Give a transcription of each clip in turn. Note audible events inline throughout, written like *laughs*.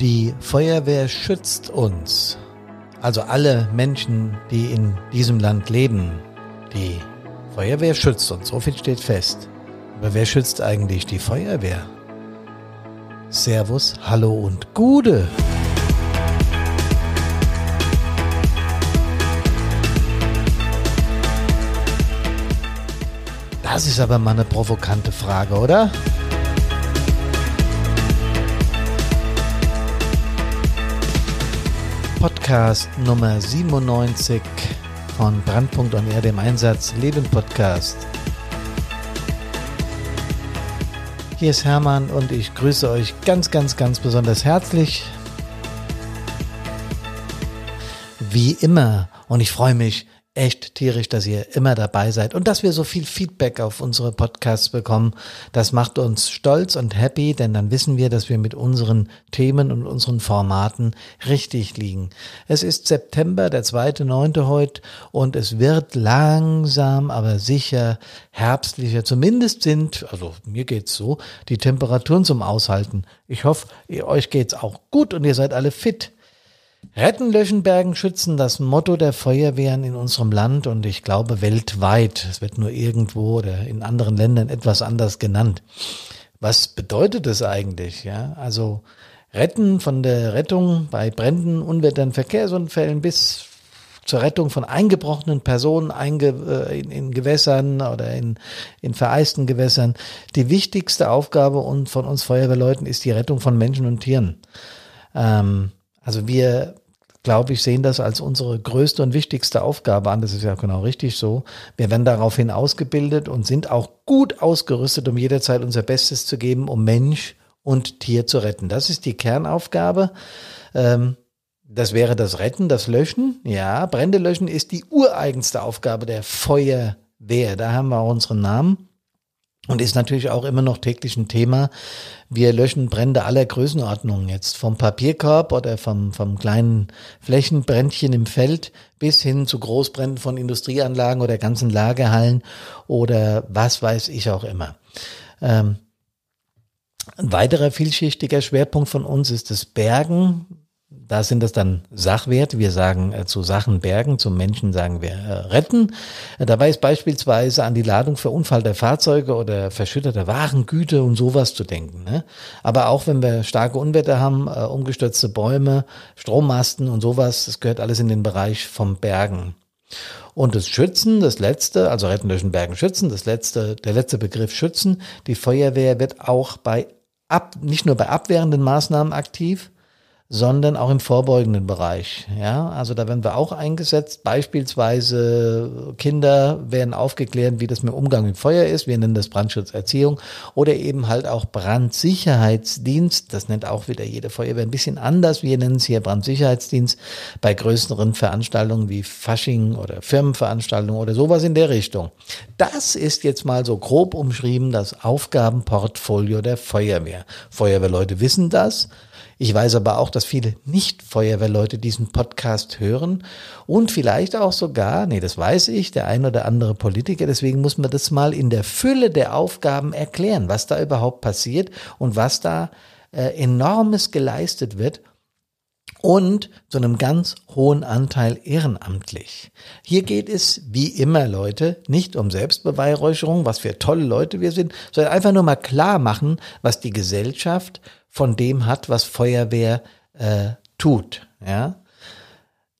Die Feuerwehr schützt uns, also alle Menschen, die in diesem Land leben. Die Feuerwehr schützt uns, so viel steht fest. Aber wer schützt eigentlich die Feuerwehr? Servus, hallo und Gude. Das ist aber mal eine provokante Frage, oder? Podcast Nummer 97 von Brandpunkt und Erde im Einsatz Leben Podcast. Hier ist Hermann und ich grüße euch ganz, ganz, ganz besonders herzlich. Wie immer und ich freue mich echt tierisch, dass ihr immer dabei seid und dass wir so viel Feedback auf unsere Podcasts bekommen. Das macht uns stolz und happy, denn dann wissen wir, dass wir mit unseren Themen und unseren Formaten richtig liegen. Es ist September, der zweite, neunte heute und es wird langsam, aber sicher herbstlicher. Zumindest sind, also mir geht's so, die Temperaturen zum Aushalten. Ich hoffe, euch geht's auch gut und ihr seid alle fit. Retten, löschen, bergen, schützen, das Motto der Feuerwehren in unserem Land und ich glaube weltweit. Es wird nur irgendwo oder in anderen Ländern etwas anders genannt. Was bedeutet es eigentlich? Ja, also retten von der Rettung bei Bränden, Unwettern, Verkehrsunfällen bis zur Rettung von eingebrochenen Personen einge, äh, in, in Gewässern oder in, in vereisten Gewässern. Die wichtigste Aufgabe von uns Feuerwehrleuten ist die Rettung von Menschen und Tieren. Ähm, also wir glaube ich, sehen das als unsere größte und wichtigste Aufgabe an. Das ist ja genau richtig so. Wir werden daraufhin ausgebildet und sind auch gut ausgerüstet, um jederzeit unser Bestes zu geben, um Mensch und Tier zu retten. Das ist die Kernaufgabe. Ähm, das wäre das Retten, das Löschen. Ja, Brände löschen ist die ureigenste Aufgabe der Feuerwehr. Da haben wir auch unseren Namen und ist natürlich auch immer noch täglich ein Thema. Wir löschen Brände aller Größenordnungen jetzt, vom Papierkorb oder vom, vom kleinen Flächenbrändchen im Feld bis hin zu Großbränden von Industrieanlagen oder ganzen Lagerhallen oder was weiß ich auch immer. Ähm, ein weiterer vielschichtiger Schwerpunkt von uns ist das Bergen da sind das dann Sachwerte. Wir sagen äh, zu Sachen bergen, zum Menschen sagen wir äh, retten. Äh, dabei ist beispielsweise an die Ladung verunfallter Fahrzeuge oder verschütteter Warengüter und sowas zu denken. Ne? Aber auch wenn wir starke Unwetter haben, äh, umgestürzte Bäume, Strommasten und sowas, das gehört alles in den Bereich vom Bergen. Und das Schützen, das letzte, also Retten, Löschen, Bergen, Schützen, das letzte, der letzte Begriff Schützen. Die Feuerwehr wird auch bei ab, nicht nur bei abwehrenden Maßnahmen aktiv, sondern auch im vorbeugenden Bereich. Ja, also da werden wir auch eingesetzt. Beispielsweise Kinder werden aufgeklärt, wie das mit Umgang mit Feuer ist. Wir nennen das Brandschutzerziehung oder eben halt auch Brandsicherheitsdienst. Das nennt auch wieder jede Feuerwehr ein bisschen anders. Wir nennen es hier Brandsicherheitsdienst bei größeren Veranstaltungen wie Fasching oder Firmenveranstaltungen oder sowas in der Richtung. Das ist jetzt mal so grob umschrieben das Aufgabenportfolio der Feuerwehr. Feuerwehrleute wissen das. Ich weiß aber auch, dass viele Nicht-Feuerwehrleute diesen Podcast hören und vielleicht auch sogar, nee, das weiß ich, der ein oder andere Politiker. Deswegen muss man das mal in der Fülle der Aufgaben erklären, was da überhaupt passiert und was da äh, enormes geleistet wird und zu einem ganz hohen Anteil ehrenamtlich. Hier geht es, wie immer, Leute, nicht um Selbstbeweihräucherung, was für tolle Leute wir sind, sondern einfach nur mal klar machen, was die Gesellschaft von dem hat, was Feuerwehr äh, tut. Ja,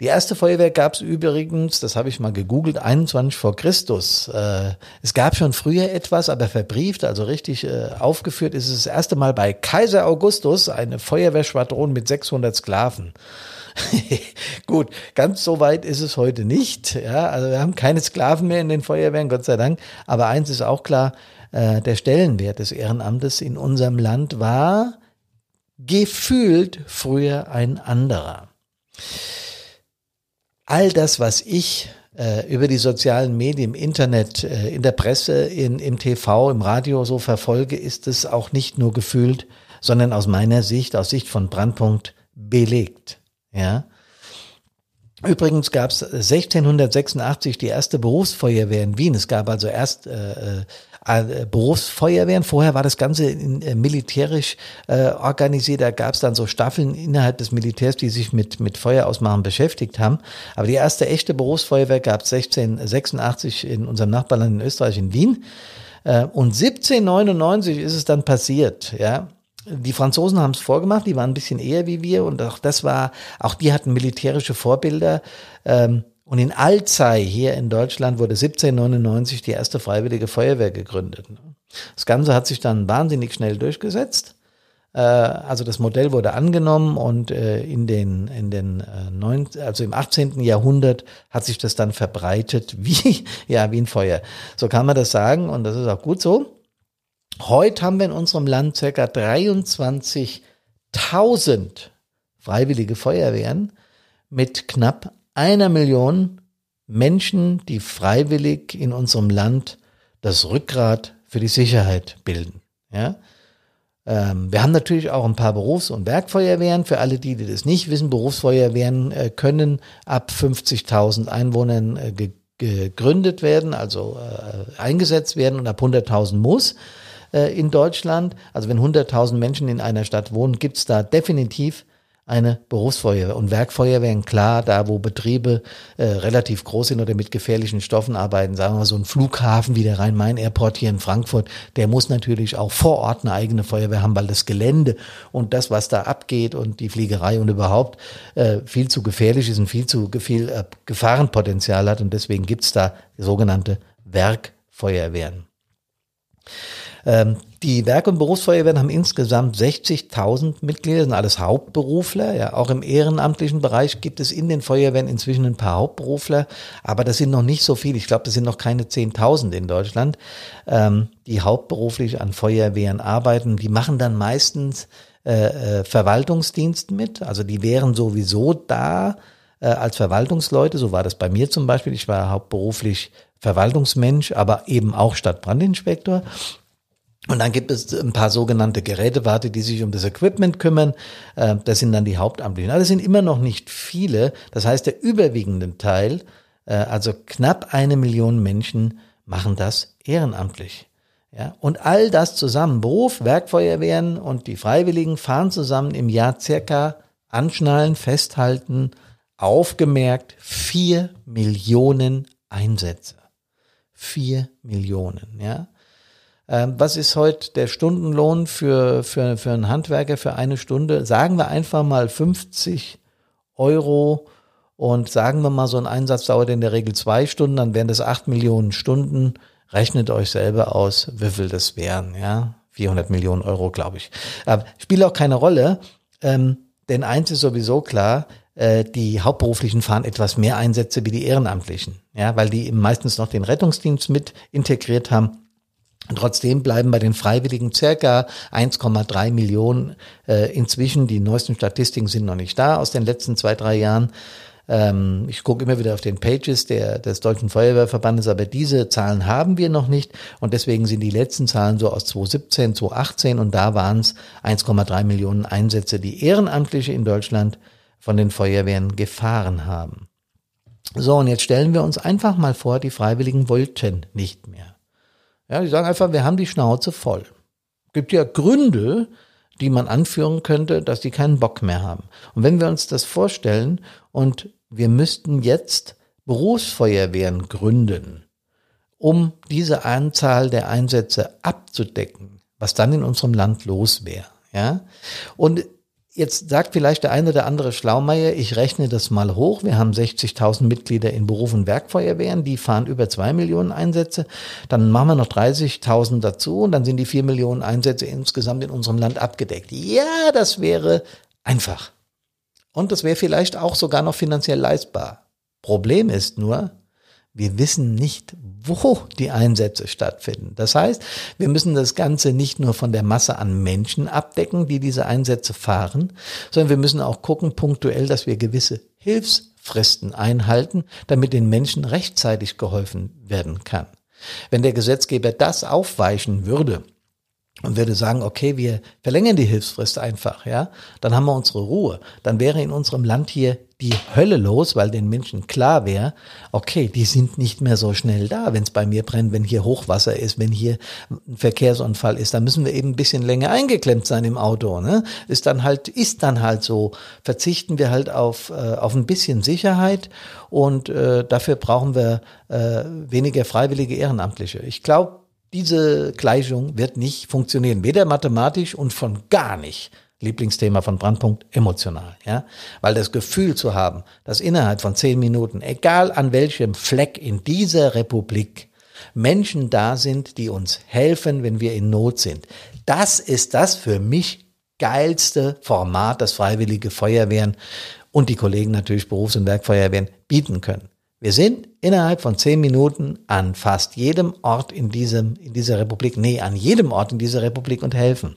die erste Feuerwehr gab es übrigens, das habe ich mal gegoogelt, 21 vor Christus. Äh, es gab schon früher etwas, aber verbrieft, also richtig äh, aufgeführt ist es das erste Mal bei Kaiser Augustus eine Feuerwehrschwadron mit 600 Sklaven. *laughs* Gut, ganz so weit ist es heute nicht. Ja, also wir haben keine Sklaven mehr in den Feuerwehren, Gott sei Dank. Aber eins ist auch klar, äh, der Stellenwert des Ehrenamtes in unserem Land war gefühlt früher ein anderer. All das, was ich äh, über die sozialen Medien, im Internet, äh, in der Presse, in, im TV, im Radio so verfolge, ist es auch nicht nur gefühlt, sondern aus meiner Sicht, aus Sicht von Brandpunkt belegt. Ja. Übrigens gab es 1686 die erste Berufsfeuerwehr in Wien. Es gab also erst äh, äh, Berufsfeuerwehren. Vorher war das Ganze in, äh, militärisch äh, organisiert. Da gab es dann so Staffeln innerhalb des Militärs, die sich mit, mit Feuerausmachen beschäftigt haben. Aber die erste echte Berufsfeuerwehr gab es 1686 in unserem Nachbarland in Österreich, in Wien. Äh, und 1799 ist es dann passiert, ja. Die Franzosen haben es vorgemacht, die waren ein bisschen eher wie wir und auch das war, auch die hatten militärische Vorbilder. Ähm, und in Alzey hier in Deutschland wurde 1799 die erste freiwillige Feuerwehr gegründet. Das Ganze hat sich dann wahnsinnig schnell durchgesetzt. Äh, also das Modell wurde angenommen und äh, in den, in den äh, also im 18. Jahrhundert hat sich das dann verbreitet *laughs* wie, ja, wie ein Feuer. So kann man das sagen und das ist auch gut so. Heute haben wir in unserem Land circa 23.000 freiwillige Feuerwehren mit knapp einer Million Menschen, die freiwillig in unserem Land das Rückgrat für die Sicherheit bilden. Ja? Ähm, wir haben natürlich auch ein paar Berufs- und Werkfeuerwehren. Für alle, die, die das nicht wissen, Berufsfeuerwehren äh, können ab 50.000 Einwohnern äh, ge gegründet werden, also äh, eingesetzt werden und ab 100.000 muss äh, in Deutschland. Also wenn 100.000 Menschen in einer Stadt wohnen, gibt's da definitiv eine Berufsfeuerwehr. Und Werkfeuerwehren, klar, da wo Betriebe äh, relativ groß sind oder mit gefährlichen Stoffen arbeiten, sagen wir so ein Flughafen wie der Rhein-Main-Airport hier in Frankfurt, der muss natürlich auch vor Ort eine eigene Feuerwehr haben, weil das Gelände und das, was da abgeht und die Fliegerei und überhaupt äh, viel zu gefährlich ist und viel zu viel äh, Gefahrenpotenzial hat. Und deswegen gibt's da sogenannte Werkfeuerwehren. Ähm, die Werk- und Berufsfeuerwehren haben insgesamt 60.000 Mitglieder, sind alles Hauptberufler. Ja, auch im ehrenamtlichen Bereich gibt es in den Feuerwehren inzwischen ein paar Hauptberufler, aber das sind noch nicht so viele. Ich glaube, das sind noch keine 10.000 in Deutschland, ähm, die hauptberuflich an Feuerwehren arbeiten. Die machen dann meistens äh, äh, Verwaltungsdienst mit. Also die wären sowieso da äh, als Verwaltungsleute. So war das bei mir zum Beispiel. Ich war hauptberuflich Verwaltungsmensch, aber eben auch Stadtbrandinspektor. Und dann gibt es ein paar sogenannte Gerätewarte, die sich um das Equipment kümmern. Äh, das sind dann die Hauptamtlichen. Aber das sind immer noch nicht viele. Das heißt, der überwiegende Teil, äh, also knapp eine Million Menschen, machen das ehrenamtlich. Ja, und all das zusammen, Beruf, Werkfeuerwehren und die Freiwilligen fahren zusammen im Jahr circa anschnallen, festhalten, aufgemerkt vier Millionen Einsätze. Vier Millionen, ja. Ähm, was ist heute der Stundenlohn für, für, für einen Handwerker für eine Stunde? Sagen wir einfach mal 50 Euro und sagen wir mal, so ein Einsatz dauert in der Regel zwei Stunden, dann wären das acht Millionen Stunden. Rechnet euch selber aus, wie viel das wären, ja. 400 Millionen Euro, glaube ich. Aber spielt auch keine Rolle, ähm, denn eins ist sowieso klar, äh, die Hauptberuflichen fahren etwas mehr Einsätze wie die Ehrenamtlichen, ja, weil die meistens noch den Rettungsdienst mit integriert haben Trotzdem bleiben bei den Freiwilligen circa 1,3 Millionen äh, inzwischen. Die neuesten Statistiken sind noch nicht da aus den letzten zwei, drei Jahren. Ähm, ich gucke immer wieder auf den Pages der, des Deutschen Feuerwehrverbandes, aber diese Zahlen haben wir noch nicht. Und deswegen sind die letzten Zahlen so aus 2017, 2018 und da waren es 1,3 Millionen Einsätze, die Ehrenamtliche in Deutschland von den Feuerwehren gefahren haben. So, und jetzt stellen wir uns einfach mal vor, die Freiwilligen wollten nicht mehr. Ja, die sagen einfach, wir haben die Schnauze voll. Gibt ja Gründe, die man anführen könnte, dass die keinen Bock mehr haben. Und wenn wir uns das vorstellen und wir müssten jetzt Berufsfeuerwehren gründen, um diese Anzahl der Einsätze abzudecken, was dann in unserem Land los wäre. Ja? Und Jetzt sagt vielleicht der eine oder andere Schlaumeier, ich rechne das mal hoch. Wir haben 60.000 Mitglieder in Beruf- und Werkfeuerwehren, die fahren über zwei Millionen Einsätze. Dann machen wir noch 30.000 dazu und dann sind die vier Millionen Einsätze insgesamt in unserem Land abgedeckt. Ja, das wäre einfach. Und das wäre vielleicht auch sogar noch finanziell leistbar. Problem ist nur, wir wissen nicht, wo die Einsätze stattfinden. Das heißt, wir müssen das Ganze nicht nur von der Masse an Menschen abdecken, die diese Einsätze fahren, sondern wir müssen auch gucken punktuell, dass wir gewisse Hilfsfristen einhalten, damit den Menschen rechtzeitig geholfen werden kann. Wenn der Gesetzgeber das aufweichen würde, und würde sagen, okay, wir verlängern die Hilfsfrist einfach, ja, dann haben wir unsere Ruhe. Dann wäre in unserem Land hier die Hölle los, weil den Menschen klar wäre, okay, die sind nicht mehr so schnell da, wenn es bei mir brennt, wenn hier Hochwasser ist, wenn hier ein Verkehrsunfall ist, dann müssen wir eben ein bisschen länger eingeklemmt sein im Auto, ne? Ist dann halt, ist dann halt so. Verzichten wir halt auf, äh, auf ein bisschen Sicherheit und äh, dafür brauchen wir äh, weniger freiwillige Ehrenamtliche. Ich glaube, diese Gleichung wird nicht funktionieren, weder mathematisch und von gar nicht. Lieblingsthema von Brandpunkt, emotional, ja. Weil das Gefühl zu haben, dass innerhalb von zehn Minuten, egal an welchem Fleck in dieser Republik, Menschen da sind, die uns helfen, wenn wir in Not sind. Das ist das für mich geilste Format, das Freiwillige Feuerwehren und die Kollegen natürlich Berufs- und Werkfeuerwehren bieten können. Wir sind innerhalb von zehn Minuten an fast jedem Ort in, diesem, in dieser Republik, nee, an jedem Ort in dieser Republik und helfen.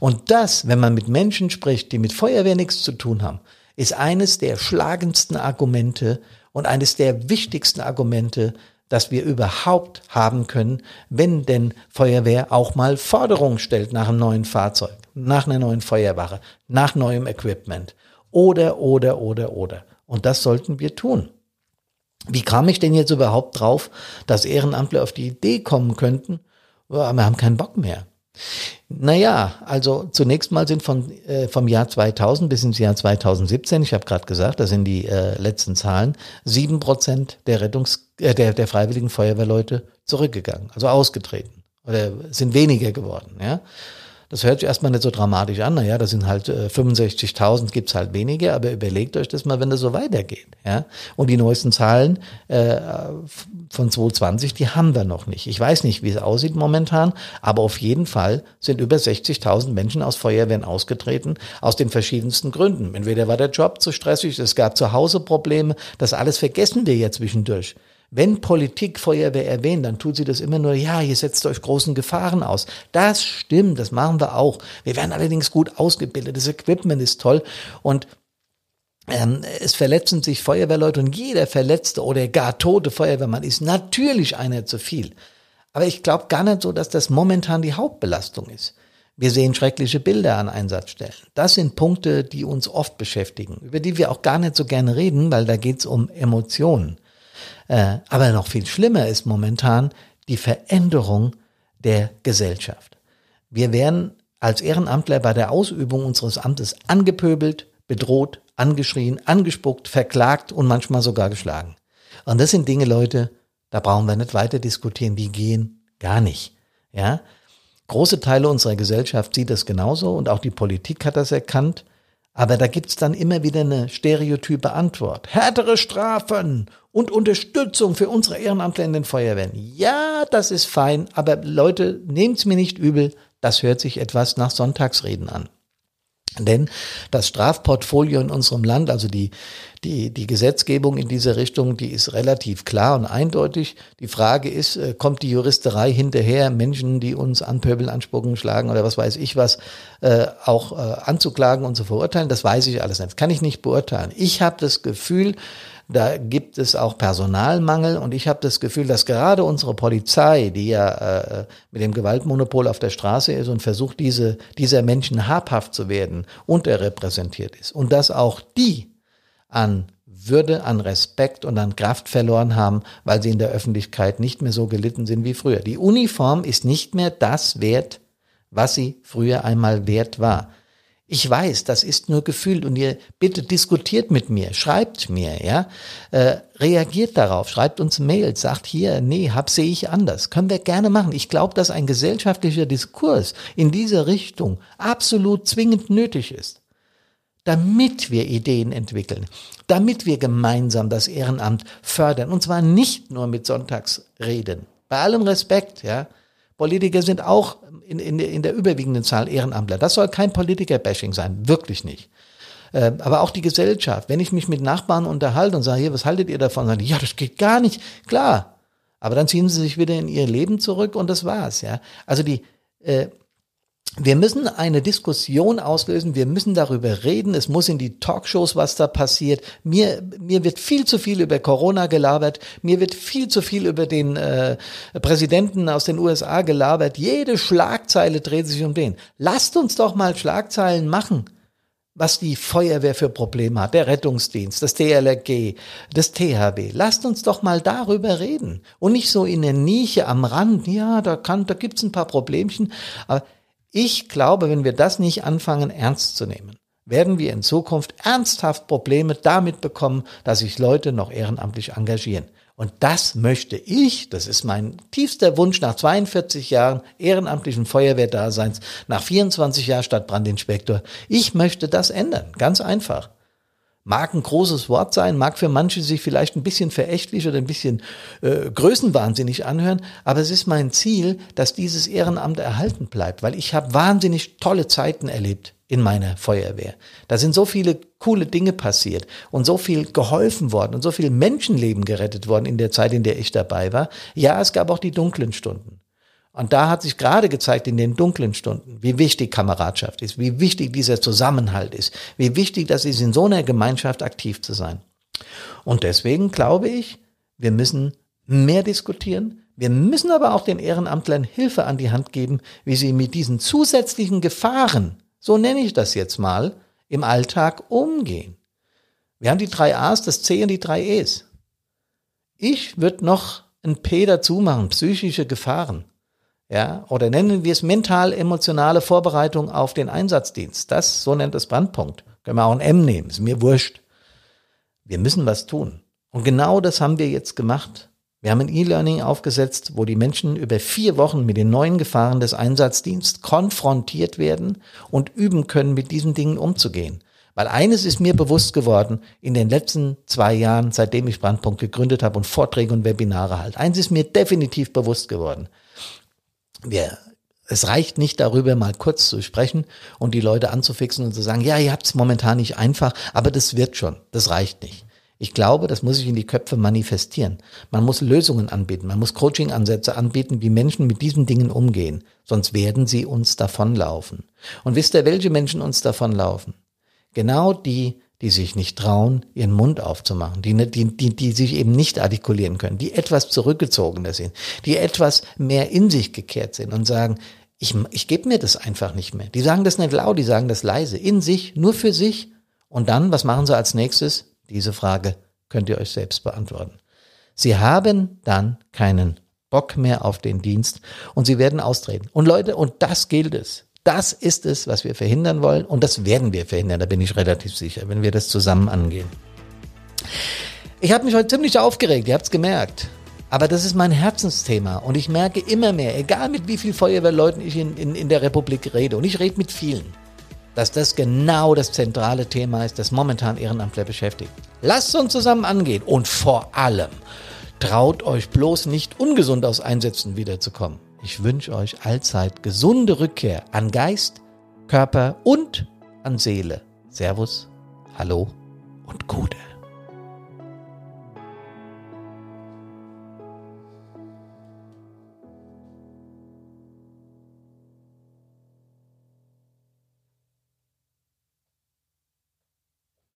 Und das, wenn man mit Menschen spricht, die mit Feuerwehr nichts zu tun haben, ist eines der schlagendsten Argumente und eines der wichtigsten Argumente, das wir überhaupt haben können, wenn denn Feuerwehr auch mal Forderungen stellt nach einem neuen Fahrzeug, nach einer neuen Feuerwache, nach neuem Equipment oder, oder, oder, oder. Und das sollten wir tun. Wie kam ich denn jetzt überhaupt drauf, dass Ehrenamtler auf die Idee kommen könnten, wir haben keinen Bock mehr. Naja, also zunächst mal sind von, äh, vom Jahr 2000 bis ins Jahr 2017, ich habe gerade gesagt, das sind die äh, letzten Zahlen, sieben Prozent der Rettungs, äh, der, der freiwilligen Feuerwehrleute zurückgegangen, also ausgetreten oder sind weniger geworden. Ja, das hört sich erstmal nicht so dramatisch an. Naja, das sind halt äh, 65.000, gibt's halt weniger, aber überlegt euch das mal, wenn das so weitergeht. Ja? Und die neuesten Zahlen äh, von 2020, die haben wir noch nicht. Ich weiß nicht, wie es aussieht momentan, aber auf jeden Fall sind über 60.000 Menschen aus Feuerwehren ausgetreten, aus den verschiedensten Gründen. Entweder war der Job zu stressig, es gab zu Hause Probleme, das alles vergessen wir ja zwischendurch. Wenn Politik Feuerwehr erwähnt, dann tut sie das immer nur, ja, ihr setzt euch großen Gefahren aus. Das stimmt, das machen wir auch. Wir werden allerdings gut ausgebildet, das Equipment ist toll und ähm, es verletzen sich Feuerwehrleute und jeder verletzte oder gar tote Feuerwehrmann ist natürlich einer zu viel. Aber ich glaube gar nicht so, dass das momentan die Hauptbelastung ist. Wir sehen schreckliche Bilder an Einsatzstellen. Das sind Punkte, die uns oft beschäftigen, über die wir auch gar nicht so gerne reden, weil da geht es um Emotionen. Äh, aber noch viel schlimmer ist momentan die Veränderung der Gesellschaft. Wir werden als Ehrenamtler bei der Ausübung unseres Amtes angepöbelt, bedroht, angeschrien, angespuckt, verklagt und manchmal sogar geschlagen. Und das sind Dinge, Leute, da brauchen wir nicht weiter diskutieren, die gehen gar nicht. Ja? Große Teile unserer Gesellschaft sieht das genauso und auch die Politik hat das erkannt. Aber da gibt's dann immer wieder eine stereotype Antwort. Härtere Strafen und Unterstützung für unsere Ehrenamtler in den Feuerwehren. Ja, das ist fein, aber Leute, nehmt's mir nicht übel, das hört sich etwas nach Sonntagsreden an. Denn das Strafportfolio in unserem Land, also die, die, die Gesetzgebung in diese Richtung, die ist relativ klar und eindeutig. Die Frage ist, äh, kommt die Juristerei hinterher, Menschen, die uns anpöbeln, anspucken, schlagen oder was weiß ich was, äh, auch äh, anzuklagen und zu verurteilen? Das weiß ich alles nicht. Das kann ich nicht beurteilen. Ich habe das Gefühl, da gibt es auch Personalmangel und ich habe das Gefühl, dass gerade unsere Polizei, die ja äh, mit dem Gewaltmonopol auf der Straße ist und versucht, diese, dieser Menschen habhaft zu werden, unterrepräsentiert ist. Und dass auch die an würde, an Respekt und an Kraft verloren haben, weil sie in der Öffentlichkeit nicht mehr so gelitten sind wie früher. Die Uniform ist nicht mehr das wert, was sie früher einmal wert war. Ich weiß, das ist nur gefühlt und ihr bitte diskutiert mit mir, schreibt mir, ja, äh, reagiert darauf, schreibt uns Mails, sagt hier, nee, hab sehe ich anders, können wir gerne machen. Ich glaube, dass ein gesellschaftlicher Diskurs in diese Richtung absolut zwingend nötig ist, damit wir Ideen entwickeln, damit wir gemeinsam das Ehrenamt fördern und zwar nicht nur mit Sonntagsreden. Bei allem Respekt, ja, Politiker sind auch in, in, in der überwiegenden Zahl Ehrenamtler. Das soll kein Politiker-Bashing sein, wirklich nicht. Äh, aber auch die Gesellschaft. Wenn ich mich mit Nachbarn unterhalte und sage, hier, was haltet ihr davon? Sagen die, ja, das geht gar nicht. Klar. Aber dann ziehen sie sich wieder in ihr Leben zurück und das war's, ja. Also die, äh, wir müssen eine Diskussion auslösen, wir müssen darüber reden, es muss in die Talkshows, was da passiert. Mir, mir wird viel zu viel über Corona gelabert, mir wird viel zu viel über den äh, Präsidenten aus den USA gelabert. Jede Schlagzeile dreht sich um den. Lasst uns doch mal Schlagzeilen machen was die Feuerwehr für Probleme hat, der Rettungsdienst, das DLRG, das THW. Lasst uns doch mal darüber reden und nicht so in der Nische am Rand. Ja, da kann, da gibt's ein paar Problemchen, aber ich glaube, wenn wir das nicht anfangen ernst zu nehmen, werden wir in Zukunft ernsthaft Probleme damit bekommen, dass sich Leute noch ehrenamtlich engagieren. Und das möchte ich, das ist mein tiefster Wunsch nach 42 Jahren ehrenamtlichen Feuerwehrdaseins, nach 24 Jahren Stadtbrandinspektor. Ich möchte das ändern, ganz einfach. Mag ein großes Wort sein, mag für manche sich vielleicht ein bisschen verächtlich oder ein bisschen äh, größenwahnsinnig anhören, aber es ist mein Ziel, dass dieses Ehrenamt erhalten bleibt, weil ich habe wahnsinnig tolle Zeiten erlebt in meiner Feuerwehr. Da sind so viele coole Dinge passiert und so viel geholfen worden und so viel Menschenleben gerettet worden in der Zeit, in der ich dabei war. Ja, es gab auch die dunklen Stunden. Und da hat sich gerade gezeigt in den dunklen Stunden, wie wichtig Kameradschaft ist, wie wichtig dieser Zusammenhalt ist, wie wichtig das ist, in so einer Gemeinschaft aktiv zu sein. Und deswegen glaube ich, wir müssen mehr diskutieren. Wir müssen aber auch den Ehrenamtlern Hilfe an die Hand geben, wie sie mit diesen zusätzlichen Gefahren, so nenne ich das jetzt mal, im Alltag umgehen. Wir haben die drei A's, das C und die drei E's. Ich würde noch ein P dazu machen, psychische Gefahren ja, oder nennen wir es mental-emotionale Vorbereitung auf den Einsatzdienst. Das, so nennt es Brandpunkt. Können wir auch ein M nehmen, ist mir wurscht. Wir müssen was tun. Und genau das haben wir jetzt gemacht. Wir haben ein E-Learning aufgesetzt, wo die Menschen über vier Wochen mit den neuen Gefahren des Einsatzdienstes konfrontiert werden und üben können, mit diesen Dingen umzugehen. Weil eines ist mir bewusst geworden in den letzten zwei Jahren, seitdem ich Brandpunkt gegründet habe und Vorträge und Webinare halt. Eins ist mir definitiv bewusst geworden wir, es reicht nicht darüber mal kurz zu sprechen und die Leute anzufixen und zu sagen, ja, ihr habt es momentan nicht einfach, aber das wird schon, das reicht nicht. Ich glaube, das muss sich in die Köpfe manifestieren. Man muss Lösungen anbieten, man muss Coaching-Ansätze anbieten, wie Menschen mit diesen Dingen umgehen. Sonst werden sie uns davonlaufen. Und wisst ihr, welche Menschen uns davonlaufen? Genau die, die sich nicht trauen, ihren Mund aufzumachen, die, die, die, die sich eben nicht artikulieren können, die etwas zurückgezogener sind, die etwas mehr in sich gekehrt sind und sagen, ich, ich gebe mir das einfach nicht mehr. Die sagen das nicht laut, die sagen das leise, in sich, nur für sich. Und dann, was machen sie als nächstes? Diese Frage könnt ihr euch selbst beantworten. Sie haben dann keinen Bock mehr auf den Dienst und sie werden austreten. Und Leute, und das gilt es. Das ist es, was wir verhindern wollen und das werden wir verhindern, da bin ich relativ sicher, wenn wir das zusammen angehen. Ich habe mich heute ziemlich aufgeregt, ihr habt es gemerkt. Aber das ist mein Herzensthema und ich merke immer mehr, egal mit wie vielen Feuerwehrleuten ich in, in, in der Republik rede, und ich rede mit vielen, dass das genau das zentrale Thema ist, das momentan Ehrenamtler beschäftigt. Lasst uns zusammen angehen und vor allem traut euch bloß nicht ungesund aus Einsätzen wiederzukommen. Ich wünsche euch allzeit gesunde Rückkehr an Geist, Körper und an Seele. Servus, hallo und Gute.